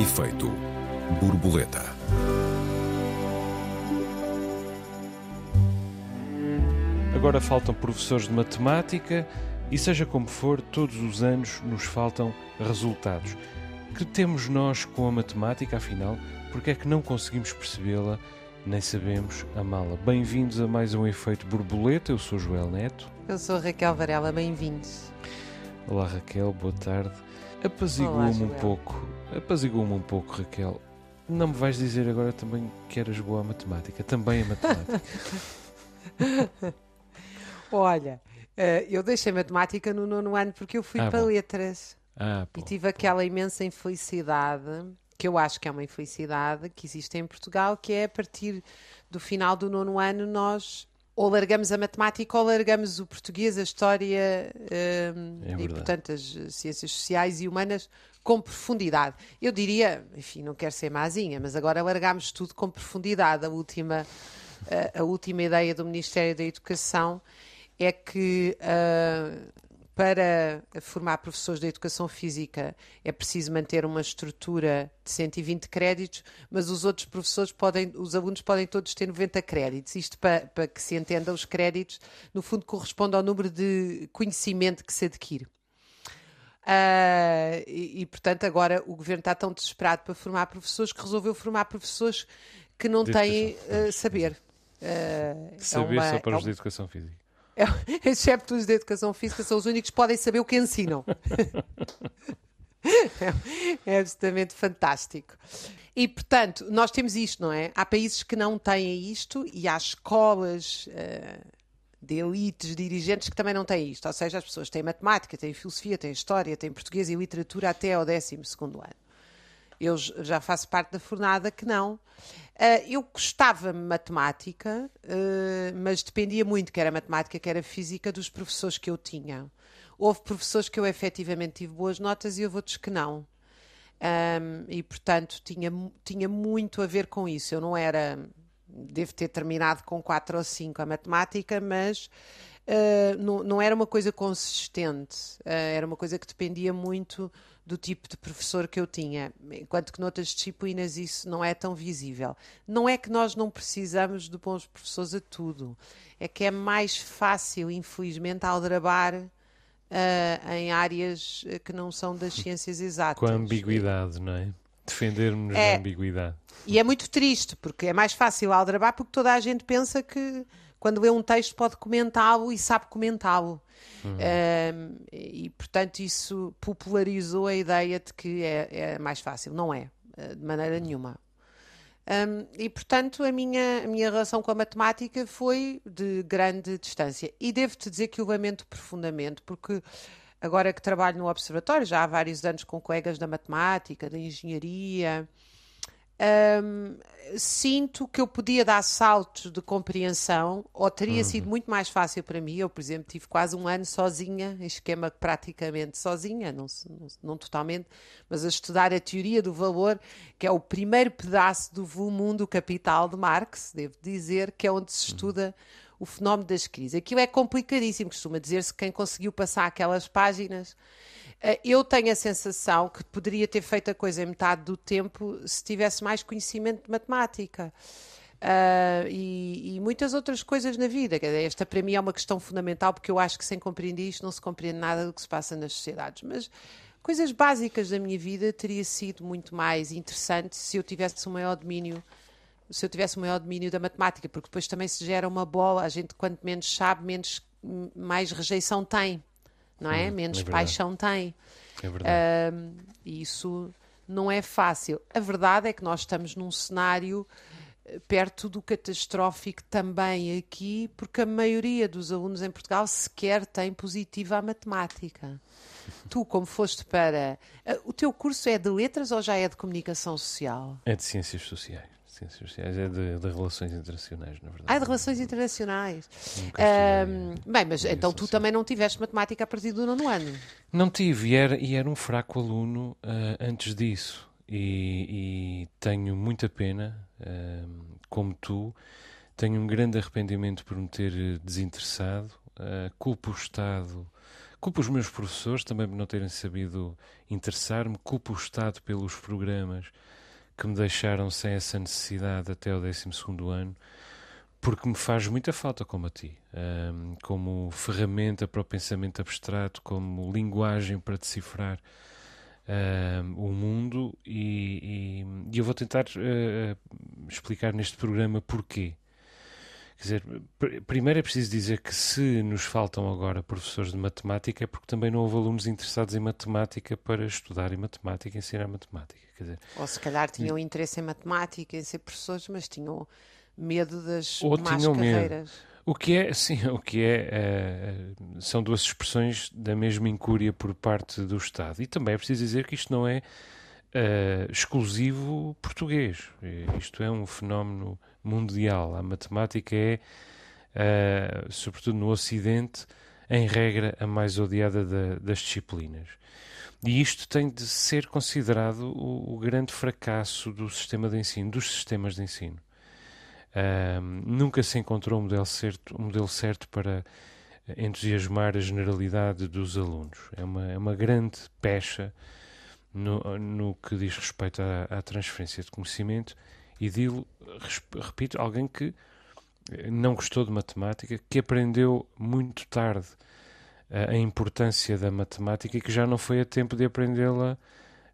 Efeito borboleta. Agora faltam professores de matemática e, seja como for, todos os anos nos faltam resultados. Que temos nós com a matemática, afinal? Porque é que não conseguimos percebê-la, nem sabemos amá-la? Bem-vindos a mais um Efeito Borboleta. Eu sou Joel Neto. Eu sou Raquel Varela, bem-vindos. Olá Raquel, boa tarde. Apazigua-me um pouco, apazigua-me um pouco, Raquel. Não me vais dizer agora também que eras boa a matemática, também a matemática. Olha, eh, eu deixei matemática no nono ano porque eu fui Ah, para bom. letras Ah, e pô. tive aquela imensa infelicidade, que eu acho que é uma infelicidade que existe em Portugal, que é a partir do final do nono ano nós ou largamos a matemática ou largamos o português, a história eh, É e, portanto, as ciências sociais e humanas com profundidade. Eu diria, enfim, não quero ser mazinha, mas agora largámos tudo com profundidade. A última, a, a última ideia do Ministério da Educação é que ah, para formar professores de educação física é preciso manter uma estrutura de 120 créditos, mas os outros professores podem, os alunos podem todos ter 90 créditos. Isto para, para que se entenda, os créditos, no fundo, corresponde ao número de conhecimento que se adquire. Ah, e, e, portanto, agora o governo está tão desesperado para formar professores que resolveu formar professores que não De têm ah, saber. É Saber uma- só para é os de um- educação física. É, excepto os de educação física, são os únicos que podem saber o que ensinam. é, é absolutamente fantástico. E, portanto, nós temos isto, não é? Há países que não têm isto e há escolas eh, de elites, dirigentes que também não têm isto. Ou seja, as pessoas têm matemática, têm filosofia, têm história, têm português e literatura até ao 12 ano. Eu já faço parte da fornada que não. Ah, eu gostava matemática, ah, mas dependia muito, quer a matemática, quer a física, dos professores que eu tinha. Houve professores que eu efetivamente tive boas notas e houve outros que não. Ahm, e, portanto, tinha, tinha muito a ver com isso. Eu não era. Devo ter terminado com 4 ou 5 a matemática, mas ah, não, não era uma coisa consistente. Era uma coisa que dependia muito do tipo de professor que eu tinha. Enquanto que noutras disciplinas isso não é tão visível. Não é que nós não precisamos de bons professores a tudo. É que é mais fácil, infelizmente, aldrabar. ah, em áreas eh, que não são das ciências exatas. Com a ambiguidade, não é? Defendermos É. da ambiguidade. E é muito triste, porque é mais fácil aldrabar, porque toda a gente pensa que quando lê um texto pode comentá-lo e sabe comentá-lo. Um, e, portanto, isso popularizou a ideia de que é, é mais fácil. Não é, eh, de maneira nenhuma. Um, e, portanto, a minha, a minha relação com a matemática foi de grande distância. E devo-te dizer que o lamento profundamente, porque agora que trabalho no Observatório, já há vários anos com colegas da matemática, da engenharia, hum, sinto que eu podia dar saltos de compreensão, ou teria sido muito mais fácil para mim. Eu, por exemplo, tive quase um ano sozinha, em esquema praticamente sozinha, não, não, não totalmente, mas a estudar a teoria do valor, que é o primeiro pedaço do volume 1 do Capital de Marx, devo dizer, que é onde se estuda o fenómeno das crises. Aquilo é complicadíssimo, costuma dizer-se que quem conseguiu passar aquelas páginas Eu tenho a sensação que poderia ter feito a coisa em metade do tempo se tivesse mais conhecimento de matemática. Ah, e, e muitas outras coisas na vida. Esta para mim é uma questão fundamental, porque eu acho que sem compreender isto não se compreende nada do que se passa nas sociedades. Mas coisas básicas da minha vida teria sido muito mais interessante se eu tivesse um maior domínio. Se eu tivesse um maior domínio da matemática, porque depois também se gera uma bola, a gente quanto menos sabe, menos, mais rejeição tem, não é? Hum, menos é paixão tem. É verdade. Um, e isso não é fácil. A verdade é que nós estamos num cenário eh, perto do catastrófico também aqui, porque a maioria dos alunos em Portugal sequer tem positiva a matemática. Tu, como foste para. eh, O teu curso é de letras ou já é de comunicação social? É de ciências sociais. Ciências sociais é de, de relações internacionais, na verdade. Ah, de relações internacionais. Estudei bem, mas então tu também não tiveste matemática a partir do nono ano. Não tive, e era, e era um fraco aluno ah, antes disso. E, e tenho muita pena, ah, como tu, tenho um grande arrependimento por me ter eh, desinteressado, ah, culpo o Estado Culpo os meus professores também por não terem sabido interessar-me, culpo o Estado pelos programas que me deixaram sem essa necessidade até o 12 ano, porque me faz muita falta como a ti, um, como ferramenta para o pensamento abstrato, como linguagem para decifrar um, o mundo, e, e, e, eu vou tentar uh, explicar neste programa porquê. Quer dizer, pr primeiro é preciso dizer que se nos faltam agora professores de matemática é porque também não houve alunos interessados em matemática para estudar em matemática, ensinar matemática. Quer dizer, Ou se calhar tinham interesse em matemática, em ser professores, mas tinham medo das Ou más tinham medo. carreiras. O que é, sim, o que é, uh, são duas expressões da mesma incúria por parte do Estado. E também é preciso dizer que isto não é uh, exclusivo português. Isto é um fenómeno mundial. A matemática é, uh, sobretudo no Ocidente, em regra, a mais odiada da, das disciplinas. E isto tem de ser considerado o, o grande fracasso do sistema de ensino, dos sistemas de ensino. Um, nunca se encontrou um modelo certo, um modelo certo para entusiasmar a generalidade dos alunos. É uma, é uma grande pecha no, no que diz respeito à, à transferência de conhecimento e digo, repito, alguém que não gostou de matemática, que aprendeu muito tarde a importância da matemática e que já não foi a tempo de aprendê-la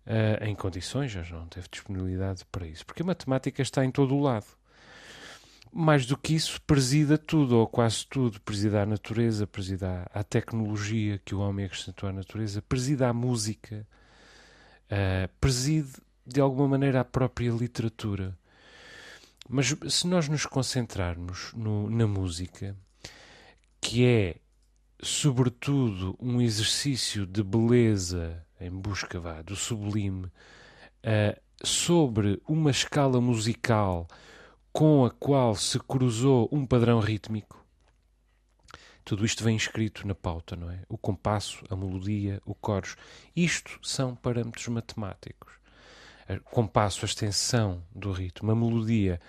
uh, em condições, já não teve disponibilidade para isso. Porque a matemática está em todo o lado. Mais do que isso, presida tudo, ou quase tudo. Presida a natureza, presida à tecnologia que o homem acrescentou à natureza, presida à música, uh, preside de alguma maneira a própria literatura. Mas se nós nos concentrarmos no, na música, que é sobretudo um exercício de beleza em busca vá, do sublime uh, sobre uma escala musical com a qual se cruzou um padrão rítmico. Tudo isto vem escrito na pauta, não é? O compasso, a melodia, o coros. Isto são parâmetros matemáticos. O compasso, a extensão do ritmo, a melodia,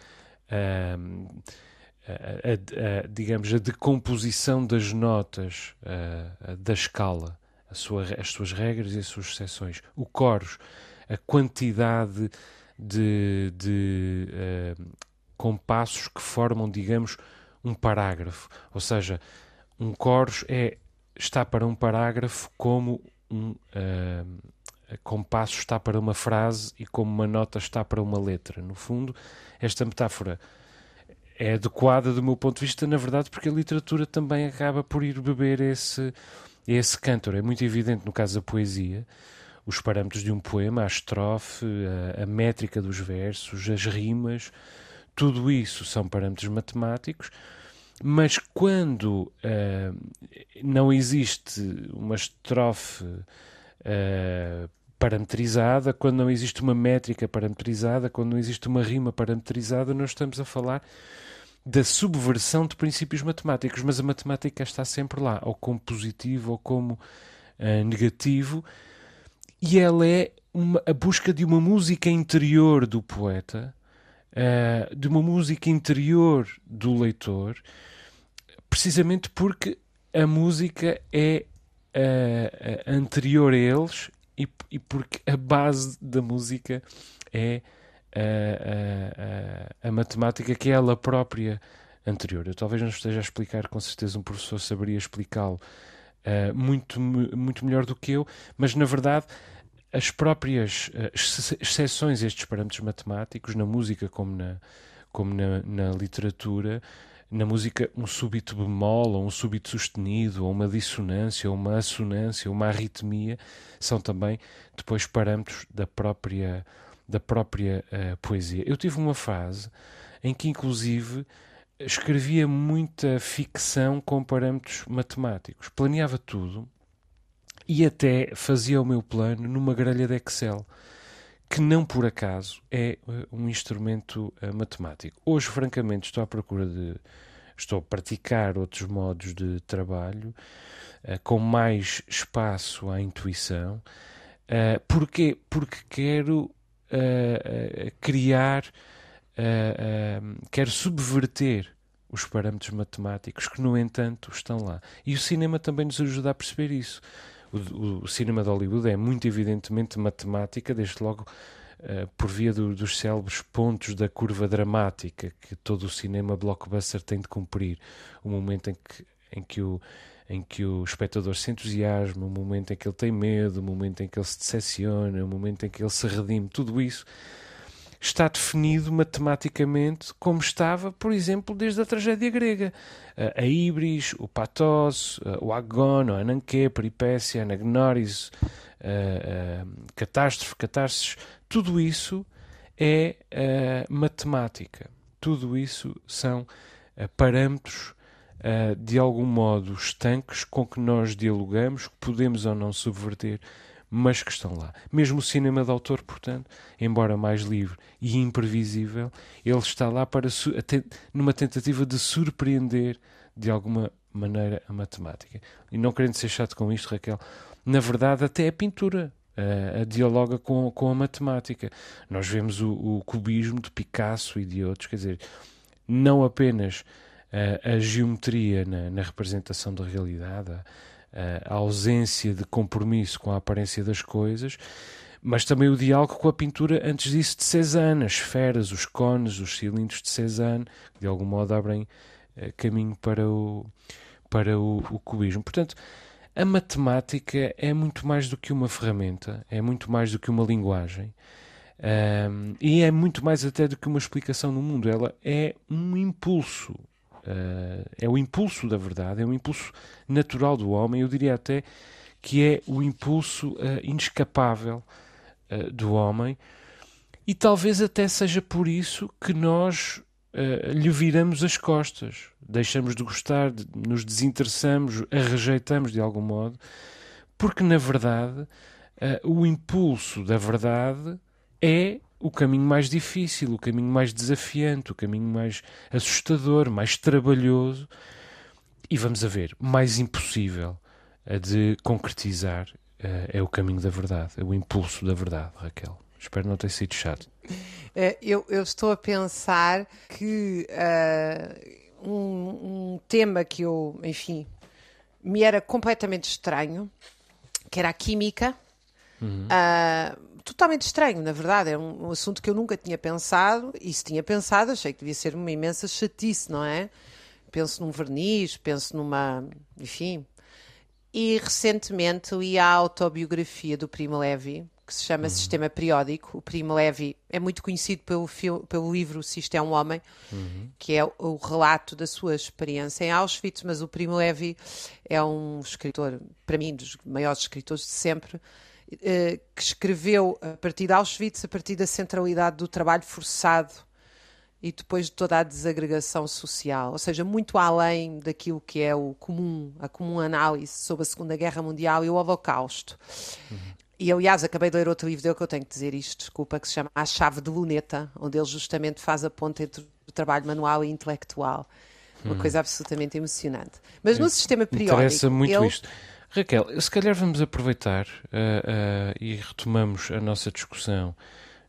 a, a, a, digamos, a decomposição das notas da escala, sua, as suas regras e as suas exceções, o coros, a quantidade de, de compassos que formam, digamos, um parágrafo. Ou seja, um coros é, está para um parágrafo como um uh, compasso está para uma frase e como uma nota está para uma letra. No fundo, esta metáfora é adequada do meu ponto de vista, na verdade, porque a literatura também acaba por ir beber esse, esse cantor. É muito evidente no caso da poesia, os parâmetros de um poema, a estrofe, a, a métrica dos versos, as rimas, tudo isso são parâmetros matemáticos. Mas quando uh, não existe uma estrofe uh, parametrizada, quando não existe uma métrica parametrizada, quando não existe uma rima parametrizada, nós estamos a falar da subversão de princípios matemáticos, mas a matemática está sempre lá, ou como positivo ou como uh, negativo, e ela é uma, a busca de uma música interior do poeta, uh, de uma música interior do leitor, precisamente porque a música é uh, anterior a eles e, e, porque a base da música é a, a, a, matemática que é ela própria anterior. Eu talvez não esteja a explicar, com certeza um professor saberia explicá-lo uh, muito, muito melhor do que eu, mas na verdade as próprias uh, exceções a estes parâmetros matemáticos, na música como na, como na, na literatura, na música um súbito bemol, ou um súbito sustenido, ou uma dissonância, ou uma assonância, ou uma arritmia, são também depois parâmetros da própria da própria uh, poesia. Eu tive uma fase em que, inclusive, escrevia muita ficção com parâmetros matemáticos. Planeava tudo e até fazia o meu plano numa grelha de Excel, que não por acaso é uh, um instrumento uh, matemático. Hoje, francamente, estou à procura de. Estou a praticar outros modos de trabalho com mais espaço à intuição. Porquê? Porque quero criar, uh, quer subverter os parâmetros matemáticos que, no entanto, estão lá. E o cinema também nos ajuda a perceber isso. O, o, cinema de Hollywood é muito evidentemente matemática, desde logo uh, por via do, dos célebres pontos da curva dramática que todo o cinema blockbuster tem de cumprir. O momento em que, em que o em que o espectador se entusiasma, o momento em que ele tem medo, o momento em que ele se decepciona, o momento em que ele se redime, tudo isso está definido matematicamente como estava, por exemplo, desde a tragédia grega. A Ibris, o Pathos, o Agon, a Ananke, a Peripécia, a Anagnoris, a, a Catástrofe, Catástrofes, tudo isso é matemática. Tudo isso são parâmetros de algum modo estanques com que nós dialogamos, que podemos ou não subverter, mas que estão lá. Mesmo o cinema de autor, portanto, embora mais livre e imprevisível, ele está lá para numa tentativa de surpreender de alguma maneira a matemática. E não querendo ser chato com isto, Raquel, na verdade até a pintura a, a dialoga com, com a matemática. Nós vemos o, o, cubismo de Picasso e de outros, quer dizer, não apenas a, a geometria na, na representação da realidade, ausência de compromisso com a aparência das coisas, mas também o diálogo com a pintura antes disso de Cézanne, as esferas, os cones, os cilindros de Cézanne, que de algum modo abrem eh, caminho para o, para o, o cubismo. Portanto, a matemática é muito mais do que uma ferramenta, é muito mais do que uma linguagem. Um, e é muito mais até do que uma explicação no mundo. Ela é um impulso, Uh, é o impulso da verdade, é o impulso natural do homem, eu diria até que é o impulso uh, inescapável uh, do homem, e talvez até seja por isso que nós lhe viramos as costas, deixamos de gostar, de, nos desinteressamos, a rejeitamos de algum modo, porque na verdade o impulso da verdade é o caminho mais difícil, o caminho mais desafiante, o caminho mais assustador, mais trabalhoso e vamos a ver, mais impossível de concretizar uh, é o caminho da verdade, é o impulso da verdade, Raquel. Espero não ter sido chato. Uh, eu, eu, estou a pensar que uh, um, um tema que eu, enfim, me era completamente estranho, que era a química. Uhum. Uh, totalmente estranho, na verdade. É um, um, assunto que eu nunca tinha pensado, e se tinha pensado, achei que devia ser uma imensa chatice, não é? Penso num verniz, penso numa. enfim. E recentemente li a autobiografia do Primo Levi, que se chama uhum. Sistema Periódico. O Primo Levi é muito conhecido pelo, pelo livro Se Isto é um Homem, uhum. que é o, o relato da sua experiência em Auschwitz, mas o Primo Levi é um escritor, para mim, dos maiores escritores de sempre, que escreveu a partir de Auschwitz, a partir da centralidade do trabalho forçado e depois de toda a desagregação social, ou seja, muito além daquilo que é o comum, a comum análise sobre a Segunda Guerra Mundial e o Holocausto. Uhum. E aliás, acabei de ler outro livro dele que eu tenho que dizer isto, desculpa, que se chama A Chave de Luneta, onde ele justamente faz a ponte entre o trabalho manual e intelectual. Uma uhum. coisa absolutamente emocionante. Mas no sistema periódico. Interessa muito ele... isto. Raquel, se calhar vamos aproveitar uh, uh, e retomamos a nossa discussão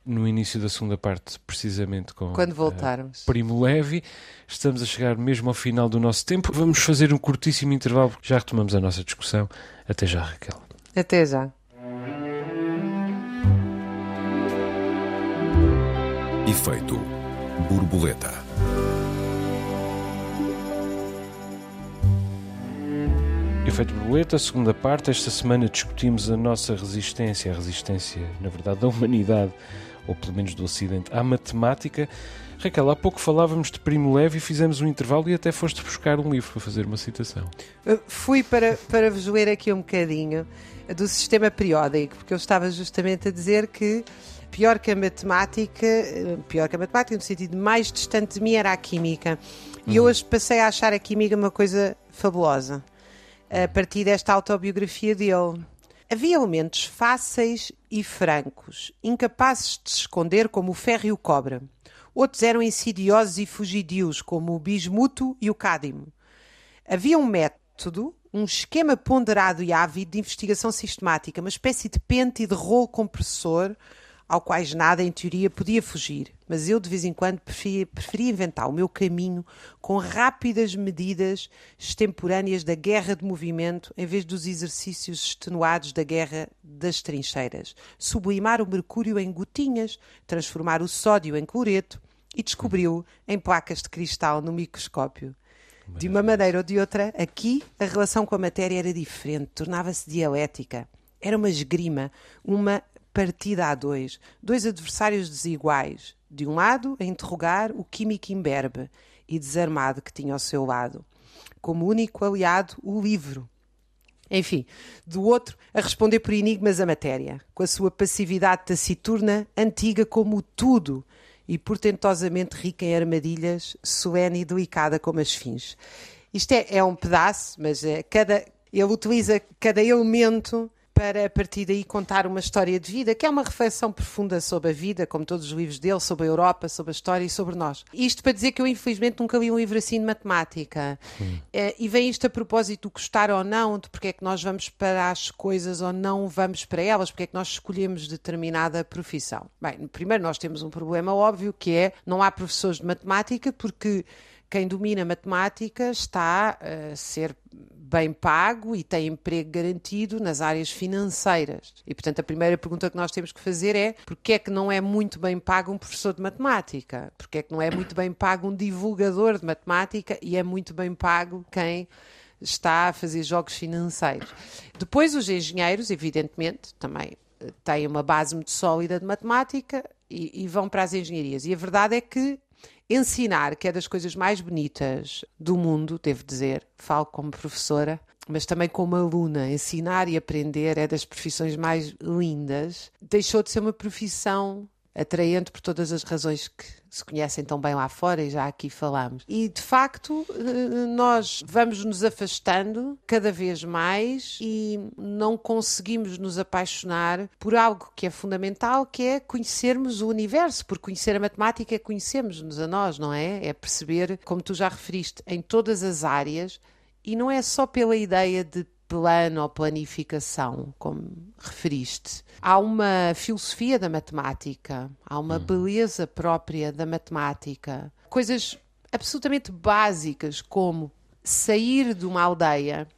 no início da segunda parte, precisamente com quando voltarmos. Uh, Primo Levi. Estamos a chegar mesmo ao final do nosso tempo. Vamos fazer um curtíssimo intervalo. Já retomamos a nossa discussão. Até já, Raquel. Até já. Efeito borboleta. Efeito Borboleta, segunda parte. Esta semana discutimos a nossa resistência, a resistência, na verdade, da humanidade, ou pelo menos do Ocidente, à matemática. Raquel, há pouco falávamos de Primo Levi, fizemos um intervalo e até foste buscar um livro para fazer uma citação. Eu fui para, para vos ler aqui um bocadinho do sistema periódico, porque eu estava justamente a dizer que pior que a matemática, pior que a matemática, no sentido mais distante de mim era a química. E eu uhum. hoje passei a achar a química uma coisa fabulosa a partir desta autobiografia dele. Havia elementos fáceis e francos, incapazes de se esconder como o ferro e o cobre. Outros eram insidiosos e fugidios, como o bismuto e o cádmio. Havia um método, um esquema ponderado e ávido de investigação sistemática, uma espécie de pente e de rolo compressor ao quais nada, em teoria, podia fugir. Mas eu, de vez em quando, preferia, preferia inventar o meu caminho com rápidas medidas extemporâneas da guerra de movimento, em vez dos exercícios extenuados da guerra das trincheiras. Sublimar o mercúrio em gotinhas, transformar o sódio em cloreto e descobriu em placas de cristal no microscópio. De uma maneira ou de outra, aqui a relação com a matéria era diferente, tornava-se dialética. Era uma esgrima, uma partida a dois, dois adversários desiguais. De um lado, a interrogar o químico imberbe e desarmado que tinha ao seu lado. Como único aliado, o livro. Enfim, do outro, a responder por enigmas a matéria, com a sua passividade taciturna, antiga como tudo e portentosamente rica em armadilhas, solene e delicada como as fins. Isto é, é um pedaço, mas é, cada, ele utiliza cada elemento para a partir daí contar uma história de vida, que é uma reflexão profunda sobre a vida, como todos os livros dele, sobre a Europa, sobre a história e sobre nós. Isto para dizer que eu, infelizmente, nunca li um livro assim de matemática. Hum. É, e vem isto a propósito do gostar ou não, de porque é que nós vamos para as coisas ou não vamos para elas, porque é que nós escolhemos determinada profissão. Bem, primeiro nós temos um problema óbvio que é não há professores de matemática porque quem domina matemática está a ser bem pago e tem emprego garantido nas áreas financeiras. E, portanto, a primeira pergunta que nós temos que fazer é porquê é que não é muito bem pago um professor de matemática? Porquê é que não é muito bem pago um divulgador de matemática e é muito bem pago quem está a fazer jogos financeiros? Depois, os engenheiros, evidentemente, também eh, têm uma base muito sólida de matemática e, e vão para as engenharias. E a verdade é que Ensinar, que é das coisas mais bonitas do mundo, devo dizer, falo como professora, mas também como aluna. Ensinar e aprender é das profissões mais lindas. Deixou de ser uma profissão atraente por todas as razões que se conhecem tão bem lá fora e já aqui falamos. E de facto, eh, nós vamos nos afastando cada vez mais e não conseguimos nos apaixonar por algo que é fundamental, que é conhecermos o universo, porque conhecer a matemática é conhecermos-nos a nós, não é? É perceber, como tu já referiste, em todas as áreas e não é só pela ideia de plano ou planificação, como referiste. Há uma filosofia da matemática, há uma hum. beleza própria da matemática. Coisas absolutamente básicas, como sair de uma aldeia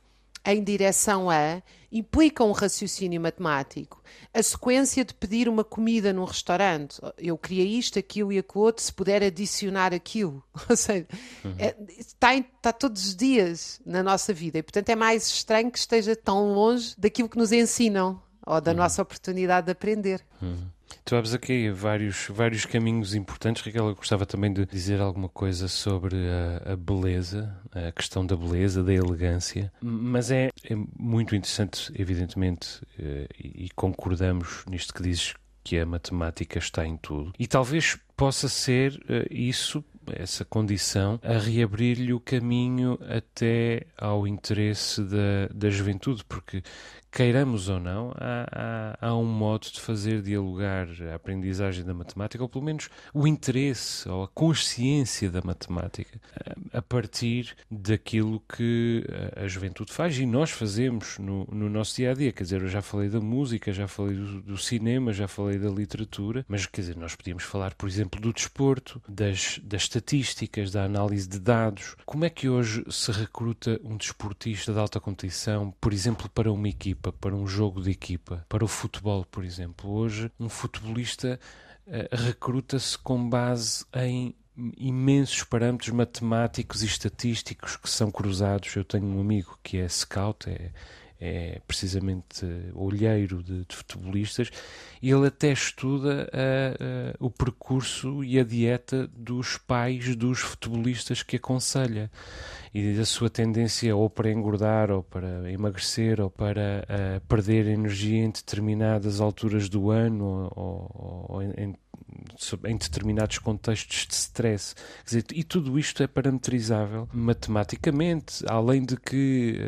em direção a implica um raciocínio matemático. A sequência de pedir uma comida num restaurante, eu queria isto, aquilo e aquilo outro, se puder adicionar aquilo. Ou seja, uhum. é, está, em, está todos os dias na nossa vida e, portanto, é mais estranho que esteja tão longe daquilo que nos ensinam ou da uhum. nossa oportunidade de aprender. Uhum. Tu abres aqui vários, vários caminhos importantes. Raquel, eu gostava também de dizer alguma coisa sobre a, a beleza, a questão da beleza, da elegância. Mas é, é muito interessante, evidentemente, eh, e, concordamos nisto que dizes que a matemática está em tudo. E talvez possa ser uh, isso, essa condição, a reabrir-lhe o caminho até ao interesse da, da juventude, porque queiramos ou não, há, há, há, um modo de fazer dialogar a aprendizagem da matemática, ou pelo menos o interesse ou a consciência da matemática, a partir daquilo que a juventude faz e nós fazemos no, no nosso dia a dia. Quer dizer, eu já falei da música, já falei do, do, cinema, já falei da literatura, mas quer dizer, nós podíamos falar, por exemplo, do desporto, das, das estatísticas, da análise de dados. Como é que hoje se recruta um desportista de alta competição, por exemplo, para uma equipe? Equipa, para um jogo de equipa, para o futebol, por exemplo. Hoje, um futebolista uh, recruta-se com base em imensos parâmetros matemáticos e estatísticos que são cruzados. Eu tenho um amigo que é scout, é, é precisamente olheiro de, de futebolistas, ele até estuda o percurso e a dieta dos pais dos futebolistas que aconselha e da sua tendência ou para engordar ou para emagrecer ou para perder energia em determinadas alturas do ano ou, ou, em, em, determinados contextos de stress. Quer dizer, e tudo isto é parametrizável matematicamente, além de que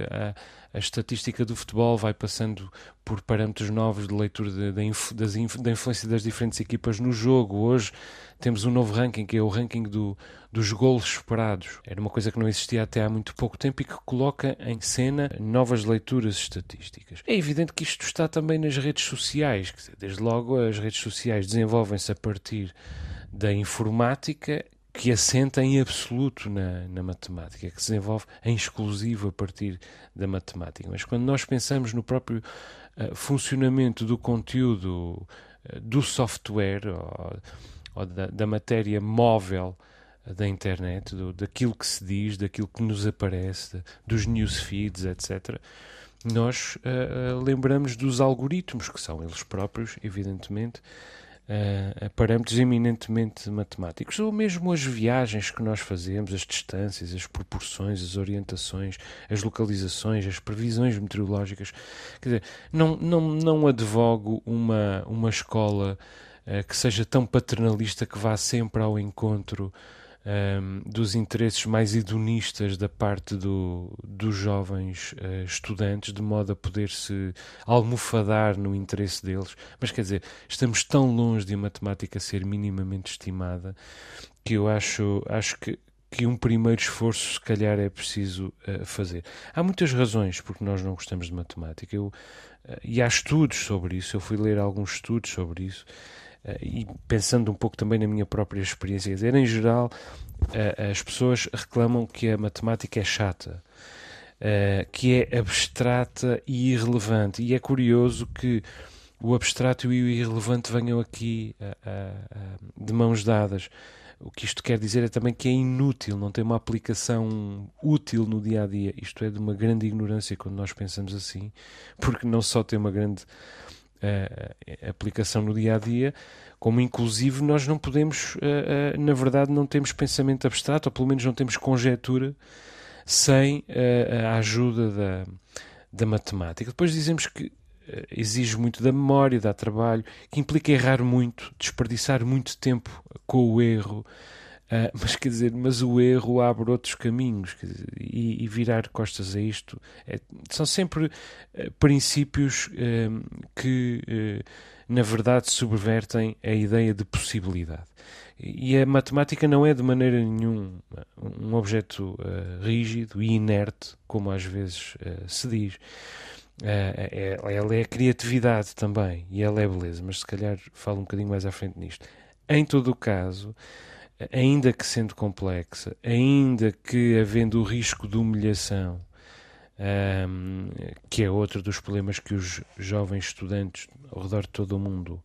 a estatística do futebol vai passando por parâmetros novos de leitura de, de, das, da influência das diferentes equipas no jogo. Hoje temos um novo ranking, que é o ranking do, dos golos esperados. Era uma coisa que não existia até há muito pouco tempo e que coloca em cena novas leituras estatísticas. É evidente que isto está também nas redes sociais. Desde logo, as redes sociais desenvolvem-se a partir da informática que assenta em absoluto na, na, matemática, que se desenvolve em exclusivo a partir da matemática. Mas quando nós pensamos no próprio uh, funcionamento do conteúdo uh, do software ou, ou da, da, matéria móvel uh, da internet, do, daquilo que se diz, daquilo que nos aparece, dos newsfeeds, etc., nós lembramos dos algoritmos, que são eles próprios, evidentemente, uh, parâmetros eminentemente matemáticos, ou mesmo as viagens que nós fazemos, as distâncias, as proporções, as orientações, as localizações, as previsões meteorológicas. Quer dizer, não, não, não advogo uma, uma escola uh, que seja tão paternalista que vá sempre ao encontro um, dos interesses mais hedonistas da parte do, dos jovens uh, estudantes, de modo a poder-se almofadar no interesse deles. Mas quer dizer, estamos tão longe de a matemática ser minimamente estimada que eu acho, acho que, que um primeiro esforço, se calhar, é preciso uh, fazer. Há muitas razões porque nós não gostamos de matemática. Eu, uh, e há estudos sobre isso. Eu fui ler alguns estudos sobre isso. Eh, e pensando um pouco também na minha própria experiência, dizer, em geral, eh, as pessoas reclamam que a matemática é chata, eh, que é abstrata e irrelevante. E é curioso que o abstrato e o irrelevante venham aqui de mãos dadas. O que isto quer dizer é também que é inútil, não tem uma aplicação útil no dia a dia. Isto é de uma grande ignorância quando nós pensamos assim, porque não só tem uma grande uh, aplicação no dia a dia, como inclusive nós não podemos, uh, na verdade, não temos pensamento abstrato, ou pelo menos não temos conjetura sem a ajuda da, da matemática. Depois dizemos que exige muito da memória, dá trabalho, que implica errar muito, desperdiçar muito tempo com o erro. Uh, mas quer dizer, mas o erro abre outros caminhos dizer, e, e, virar costas a isto é, são sempre uh, princípios uh, que, na verdade, subvertem a ideia de possibilidade. E a matemática não é de maneira nenhuma um objeto rígido e inerte, como às vezes se diz. É, ela é criatividade também e ela é beleza, mas se calhar falo um bocadinho mais à frente nisto. Em todo o caso, ainda que sendo complexa, ainda que havendo o risco de humilhação, um, que é outro dos problemas que os jovens estudantes ao redor de todo o mundo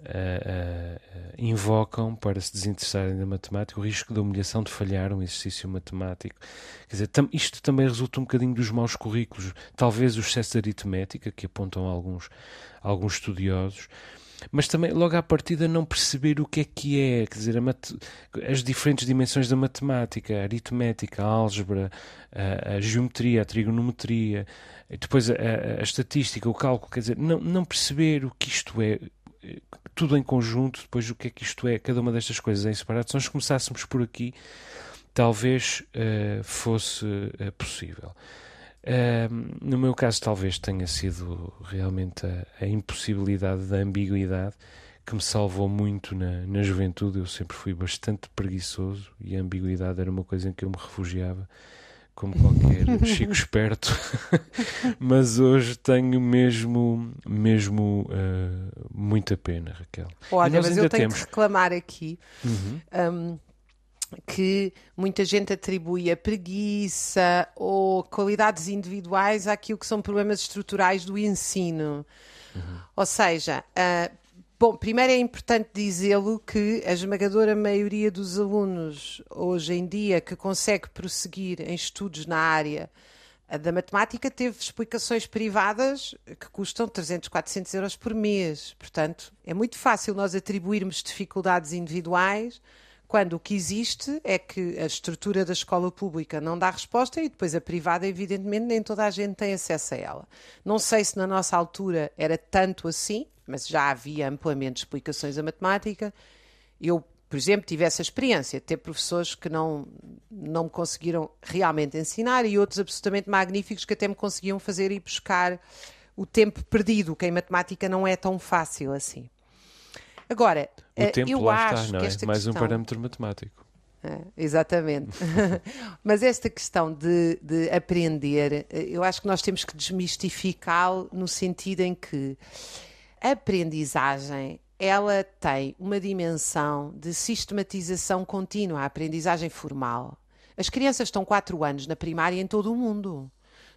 uh, uh, invocam para se desinteressarem da matemática, o risco da humilhação de falhar um exercício matemático. Quer dizer, tam, isto também resulta um bocadinho dos maus currículos, talvez o excesso de aritmética, que apontam alguns, alguns estudiosos mas também logo à partida não perceber o que é que é, quer dizer, as diferentes dimensões da matemática, a aritmética, a álgebra, a, a geometria, a trigonometria, depois a, a, estatística, o cálculo, quer dizer, não, não perceber o que isto é, tudo em conjunto, depois o que é que isto é, cada uma destas coisas em separado, se nós começássemos por aqui, talvez uh, fosse uh, possível no meu caso, talvez tenha sido realmente a, a, impossibilidade da ambiguidade que me salvou muito na, na juventude. Eu sempre fui bastante preguiçoso e a ambiguidade era uma coisa em que eu me refugiava, como qualquer chico esperto. Mas hoje tenho mesmo, mesmo uh, muita pena, Raquel. Olha, mas eu tenho temos... que reclamar aqui. Uhum. Um, que muita gente atribui a preguiça ou qualidades individuais àquilo que são problemas estruturais do ensino. Uhum. Ou seja, uh, bom, primeiro é importante dizê-lo que a esmagadora maioria dos alunos hoje em dia que consegue prosseguir em estudos na área da matemática teve explicações privadas que custam 300, 400 euros por mês. Portanto, é muito fácil nós atribuirmos dificuldades individuais quando o que existe é que a estrutura da escola pública não dá resposta e depois a privada, evidentemente, nem toda a gente tem acesso a ela. Não sei se na nossa altura era tanto assim, mas já havia amplamente explicações a matemática. Eu por exemplo, tive essa experiência de ter professores que não, não me conseguiram realmente ensinar e outros absolutamente magníficos que até me conseguiam fazer ir buscar o tempo perdido, que em matemática não é tão fácil assim. Agora, o eh, tempo eu lá acho está, não é? Mais um questão... parâmetro matemático. É, exatamente. Mas esta questão de, de, aprender, eh, eu acho que nós temos que desmistificá-lo no sentido em que a aprendizagem ela tem uma dimensão de sistematização contínua, a aprendizagem formal. As crianças estão 4 anos na primária em todo o mundo.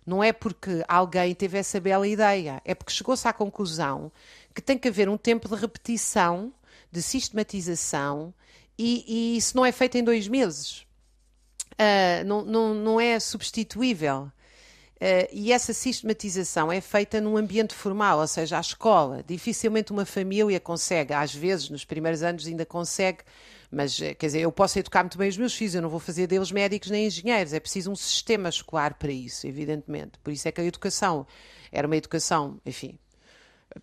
Não é porque alguém teve essa bela ideia, é porque chegou-se à conclusão que tem que haver um tempo de repetição, de sistematização, e, e isso não é feito em dois meses. Uh, não, não, não é substituível. Uh, e essa sistematização é feita num ambiente formal, ou seja, a escola. Dificilmente uma família consegue, às vezes, nos primeiros anos ainda consegue, mas eh, quer dizer, eu posso educar muito bem os meus filhos, eu não vou fazer deles médicos nem engenheiros, é preciso um sistema escolar para isso, evidentemente. Por isso é que a educação era uma educação, enfim,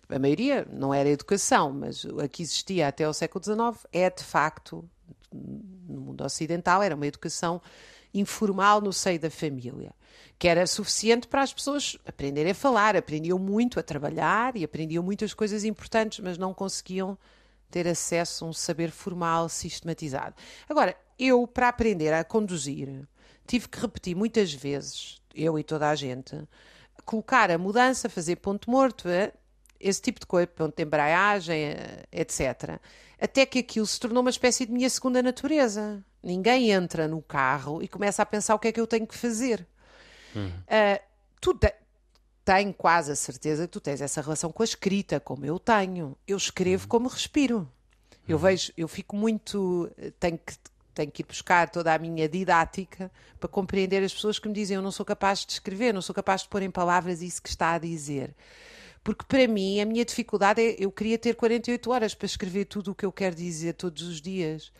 a maioria não era educação, mas a que existia até o século XIX é de facto, no mundo ocidental, era uma educação informal no seio da família que era suficiente para as pessoas aprenderem a falar, aprendiam muito a trabalhar e aprendiam muitas coisas importantes, mas não conseguiam ter acesso a um saber formal sistematizado. Agora, eu, para aprender a conduzir, tive que repetir muitas vezes, eu e toda a gente, colocar a mudança, fazer ponto morto, esse tipo de coisa, ponto de embreagem, eh, etc. Até que aquilo se tornou uma espécie de minha segunda natureza. Ninguém entra no carro e começa a pensar o que é que eu tenho que fazer. Uhum. Uh, tu te, tenho quase a certeza que tu tens essa relação com a escrita, como eu tenho. Eu escrevo uhum. como respiro. Eu uhum. vejo, eu fico muito. Tenho que, tenho que ir buscar toda a minha didática para compreender as pessoas que me dizem eu não sou capaz de escrever, não sou capaz de pôr em palavras isso que está a dizer. Porque para mim a minha dificuldade é eu queria ter 48 horas para escrever tudo o que eu quero dizer todos os dias.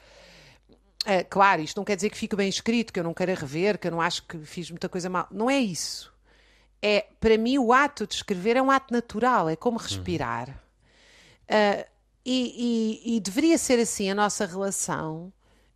É, claro, isto não quer dizer que fique bem escrito, que eu não queira rever, que eu não acho que fiz muita coisa mal. Não é isso. É, para mim, o ato de escrever é um ato natural, é como respirar. Uh, e, e, e, deveria ser assim a nossa relação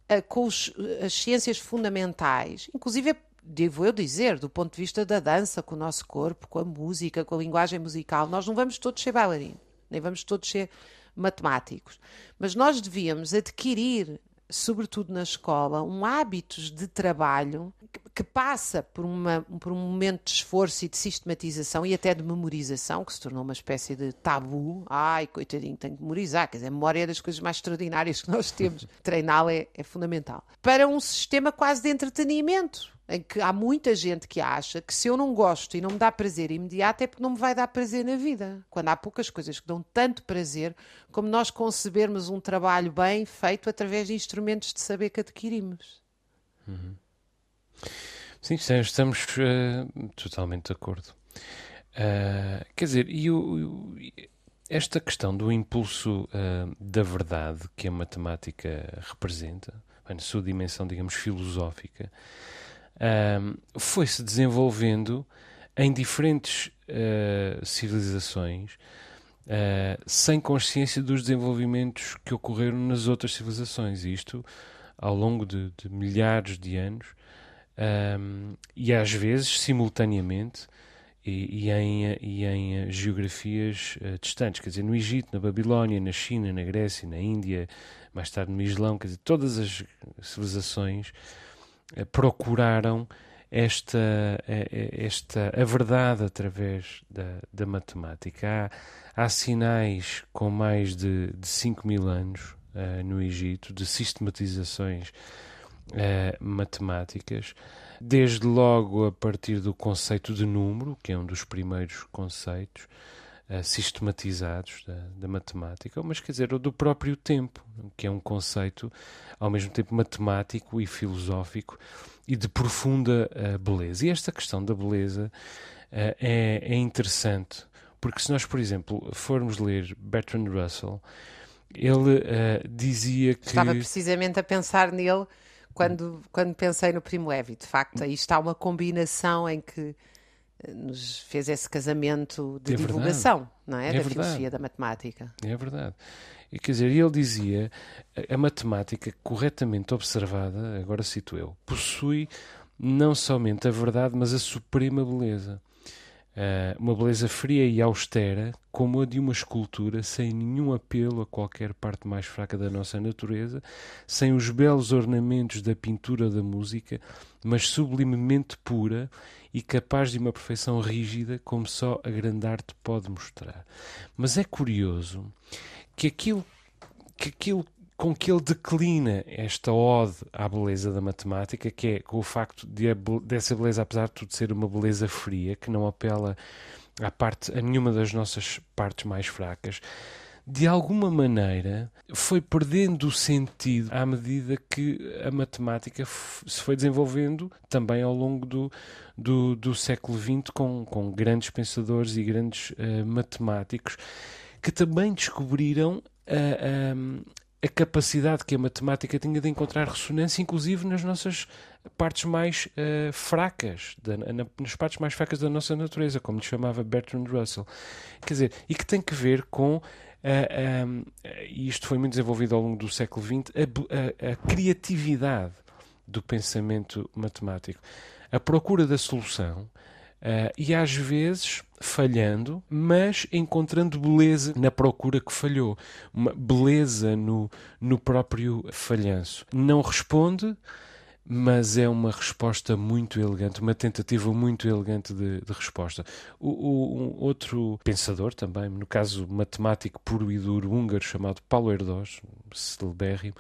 uh, com os, as ciências fundamentais, inclusive, devo eu dizer, do ponto de vista da dança, com o nosso corpo, com a música, com a linguagem musical. Nós não vamos todos ser bailarinos, nem vamos todos ser matemáticos, mas nós devíamos adquirir sobretudo na escola, um hábitos de trabalho que, passa por, uma, por um momento de esforço e de sistematização e até de memorização, que se tornou uma espécie de tabu. Ai, coitadinho, tenho que memorizar. Quer dizer, a memória é das coisas mais extraordinárias que nós temos. Treiná-la é, é fundamental. Para um sistema quase de entretenimento em que há muita gente que acha que se eu não gosto e não me dá prazer imediato é porque não me vai dar prazer na vida. Quando há poucas coisas que dão tanto prazer como nós concebermos um trabalho bem feito através de instrumentos de saber que adquirimos. Uhum. Sim, estamos uh, totalmente de acordo. Uh, quer dizer, e o, esta questão do impulso uh, da verdade que a matemática representa, na sua dimensão, digamos, filosófica, um, foi-se desenvolvendo em diferentes uh, civilizações uh, sem consciência dos desenvolvimentos que ocorreram nas outras civilizações. Isto ao longo de, de milhares de anos um, e às vezes simultaneamente e, e, em, e em geografias uh, distantes, quer dizer, no Egito, na Babilónia, na China, na Grécia, na Índia, mais tarde no Islão, quer dizer, todas as civilizações procuraram esta, eh, eh, esta a verdade através da, da matemática. Há, há sinais com mais de, de 5 mil anos uh, no Egito de sistematizações uh, matemáticas, desde logo a partir do conceito de número, que é um dos primeiros conceitos uh, sistematizados da, da, matemática, mas quer dizer, do próprio tempo, que é um conceito ao mesmo tempo matemático e filosófico e de profunda uh, beleza. E esta questão da beleza uh, é, é, interessante, porque se nós, por exemplo, formos ler Bertrand Russell, ele uh, dizia que. Estava precisamente a pensar nele quando, quando pensei no Primo Levi. De facto, aí está uma combinação em que nos fez esse casamento de É divulgação, verdade. não é? é da verdade. filosofia da matemática. É verdade. E quer dizer, ele dizia a matemática corretamente observada, agora cito eu, possui não somente a verdade, mas a suprema beleza. Uh, uma beleza fria e austera, como a de uma escultura, sem nenhum apelo a qualquer parte mais fraca da nossa natureza, sem os belos ornamentos da pintura da música, mas sublimemente pura e capaz de uma perfeição rígida, como só a grande arte pode mostrar. Mas é curioso que aquilo que, aquilo com que ele declina esta ode à beleza da matemática, que é com o facto de a, dessa beleza, apesar de tudo, ser uma beleza fria, que não apela à parte, a nenhuma das nossas partes mais fracas, de alguma maneira foi perdendo o sentido à medida que a matemática se foi desenvolvendo também ao longo do, do, do século XX com, com grandes pensadores e grandes uh, matemáticos que também descobriram a, a, capacidade que a matemática tinha de encontrar ressonância, inclusive nas nossas partes mais uh, fracas, da, na, nas partes mais fracas da nossa natureza, como lhe chamava Bertrand Russell. Quer dizer, e que tem que ver com, uh, e isto foi muito desenvolvido ao longo do século XX, a, a, a criatividade do pensamento matemático. A procura da solução, Uh, e às vezes falhando, mas encontrando beleza na procura que falhou, uma beleza no, no próprio falhanço. Não responde, mas é uma resposta muito elegante, uma tentativa muito elegante de, de resposta. O, o um outro pensador também, no caso matemático puro e duro húngaro, chamado Paulo Erdós, celebérrimo,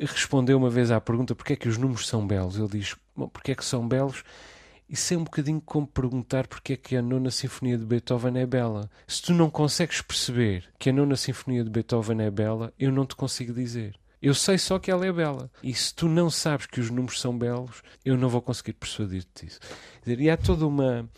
respondeu uma vez à pergunta porque é que os números são belos. Ele diz, porque é que são belos? Isso é um bocadinho como perguntar porque é que a nona sinfonia de Beethoven é bela. Se tu não consegues perceber que a nona sinfonia de Beethoven é bela, eu não te consigo dizer. Eu sei só que ela é bela. E se tu não sabes que os números são belos, eu não vou conseguir persuadir-te disso. E há toda uma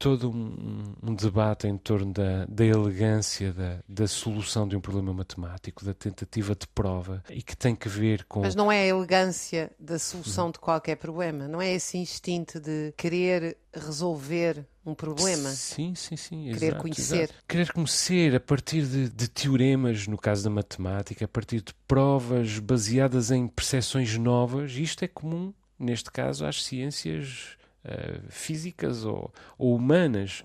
todo um, um, debate em torno da, da elegância da, da, solução de um problema matemático, da tentativa de prova, e que tem que ver com. Mas não é a elegância da solução de qualquer problema, não é esse instinto de querer resolver um problema. Sim, sim, sim. Querer exato, conhecer. Exato. Querer conhecer a partir de, de, teoremas, no caso da matemática, a partir de provas baseadas em percepções novas. Isto é comum, neste caso, às ciências uh, físicas ou, ou humanas.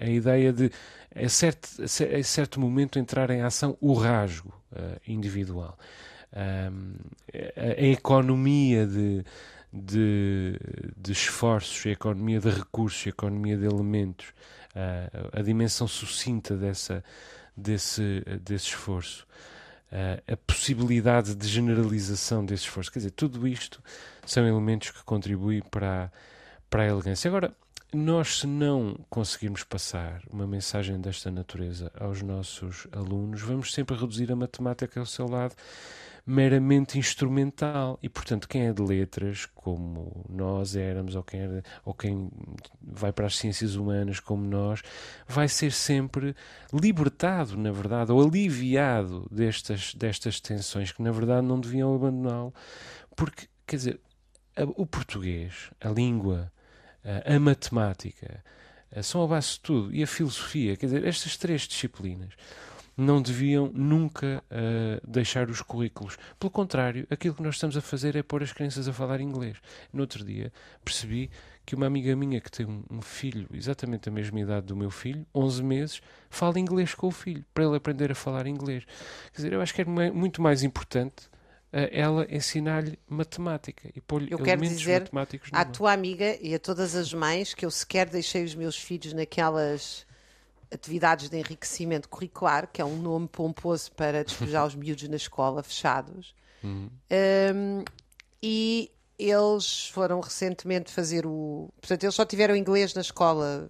A ideia de, a certo, a certo momento, entrar em ação o rasgo individual. a, a economia de, de, de, esforços, a economia de recursos, a economia de elementos, uh, a dimensão sucinta dessa, desse, desse esforço, uh, a possibilidade de generalização desse esforço. Quer dizer, tudo isto são elementos que contribuem para a, para a elegância. Agora, nós, se não conseguirmos passar uma mensagem desta natureza aos nossos alunos, vamos sempre reduzir a matemática ao seu lado meramente instrumental. E, portanto, quem é de letras, como nós éramos, ou quem, era, ou quem vai para as ciências humanas, como nós, vai ser sempre libertado, na verdade, ou aliviado destas, destas tensões que, na verdade, não deviam abandoná-lo. Porque, quer dizer, o português, a língua, a matemática, são a base de tudo. E a filosofia, quer dizer, estas três disciplinas não deviam nunca uh, deixar os currículos. Pelo contrário, aquilo que nós estamos a fazer é pôr as crianças a falar inglês. No outro dia percebi que uma amiga minha que tem um, filho exatamente da mesma idade do meu filho, 11 meses, fala inglês com o filho, para ele aprender a falar inglês. Quer dizer, eu acho que é muito mais importante ela ensinar-lhe matemática e pôr-lhe elementos dizer matemáticos à tua amiga e a todas as mães que eu sequer deixei os meus filhos naquelas atividades de enriquecimento curricular, que é um nome pomposo para despejar os miúdos na escola, fechados. Uhum. Um, e eles foram recentemente fazer o. Portanto, eles só tiveram inglês na escola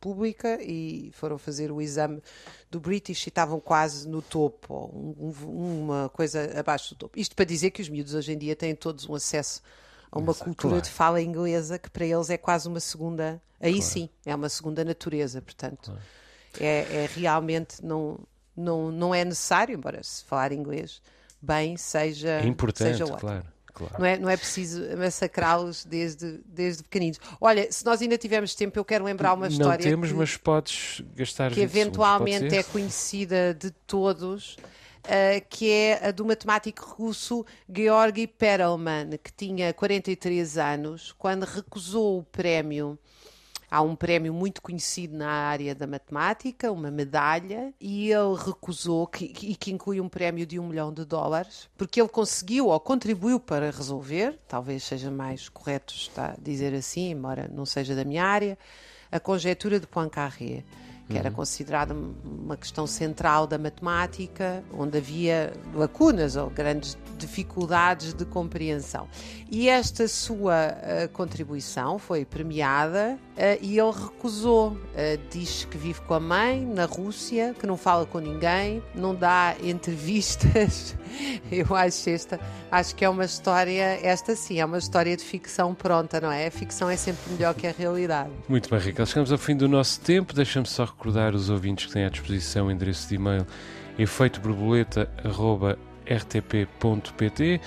pública e foram fazer o exame do British e estavam quase no topo, um, um, uma coisa abaixo do topo. Isto para dizer que os miúdos hoje em dia têm todos um acesso a uma Exato, cultura claro. de fala inglesa que para eles é quase uma segunda. Aí claro. sim, é uma segunda natureza, portanto. Claro é, é realmente não, não, não é necessário, embora se falar inglês bem seja, é importante, seja ótimo. claro. Claro. Não, é, não é preciso massacrá-los desde, desde pequeninos. Olha, se nós ainda tivermos tempo, eu quero lembrar uma história. Não temos, que, mas podes gastar que 20 segundos, eventualmente pode é conhecida de todos. uh, que é a do matemático russo Georgy Perelman, que tinha 43 anos, quando recusou o prémio. Há um prémio muito conhecido na área da matemática, uma medalha, e ele recusou, que, e que inclui um prémio de um milhão de dólares, porque ele conseguiu ou contribuiu para resolver, talvez seja mais correto está, dizer assim, embora não seja da minha área, a conjetura de Poincaré que era considerada uma questão central da matemática, onde havia lacunas ou grandes dificuldades de compreensão. E esta sua uh, contribuição foi premiada uh, e ele recusou. Uh, diz que vive com a mãe na Rússia, que não fala com ninguém, não dá entrevistas. Eu acho esta, acho que é uma história, esta sim, é uma história de ficção pronta, não é? A ficção é sempre melhor que a realidade. Muito bem, Raquel. Chegamos ao fim do nosso tempo. Deixa-me só recordar os ouvintes que têm à disposição o endereço de e-mail efeitoborboleta.rtp.pt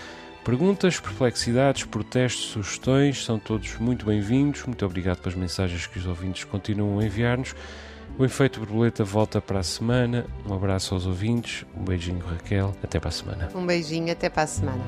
Perguntas, perplexidades, protestos, sugestões são todos muito bem-vindos. Muito obrigado pelas mensagens que os ouvintes continuam a enviar-nos. O Efeito Borboleta volta para a semana. Um abraço aos ouvintes, um beijinho, Raquel. Até para a semana. Um beijinho, até para a semana.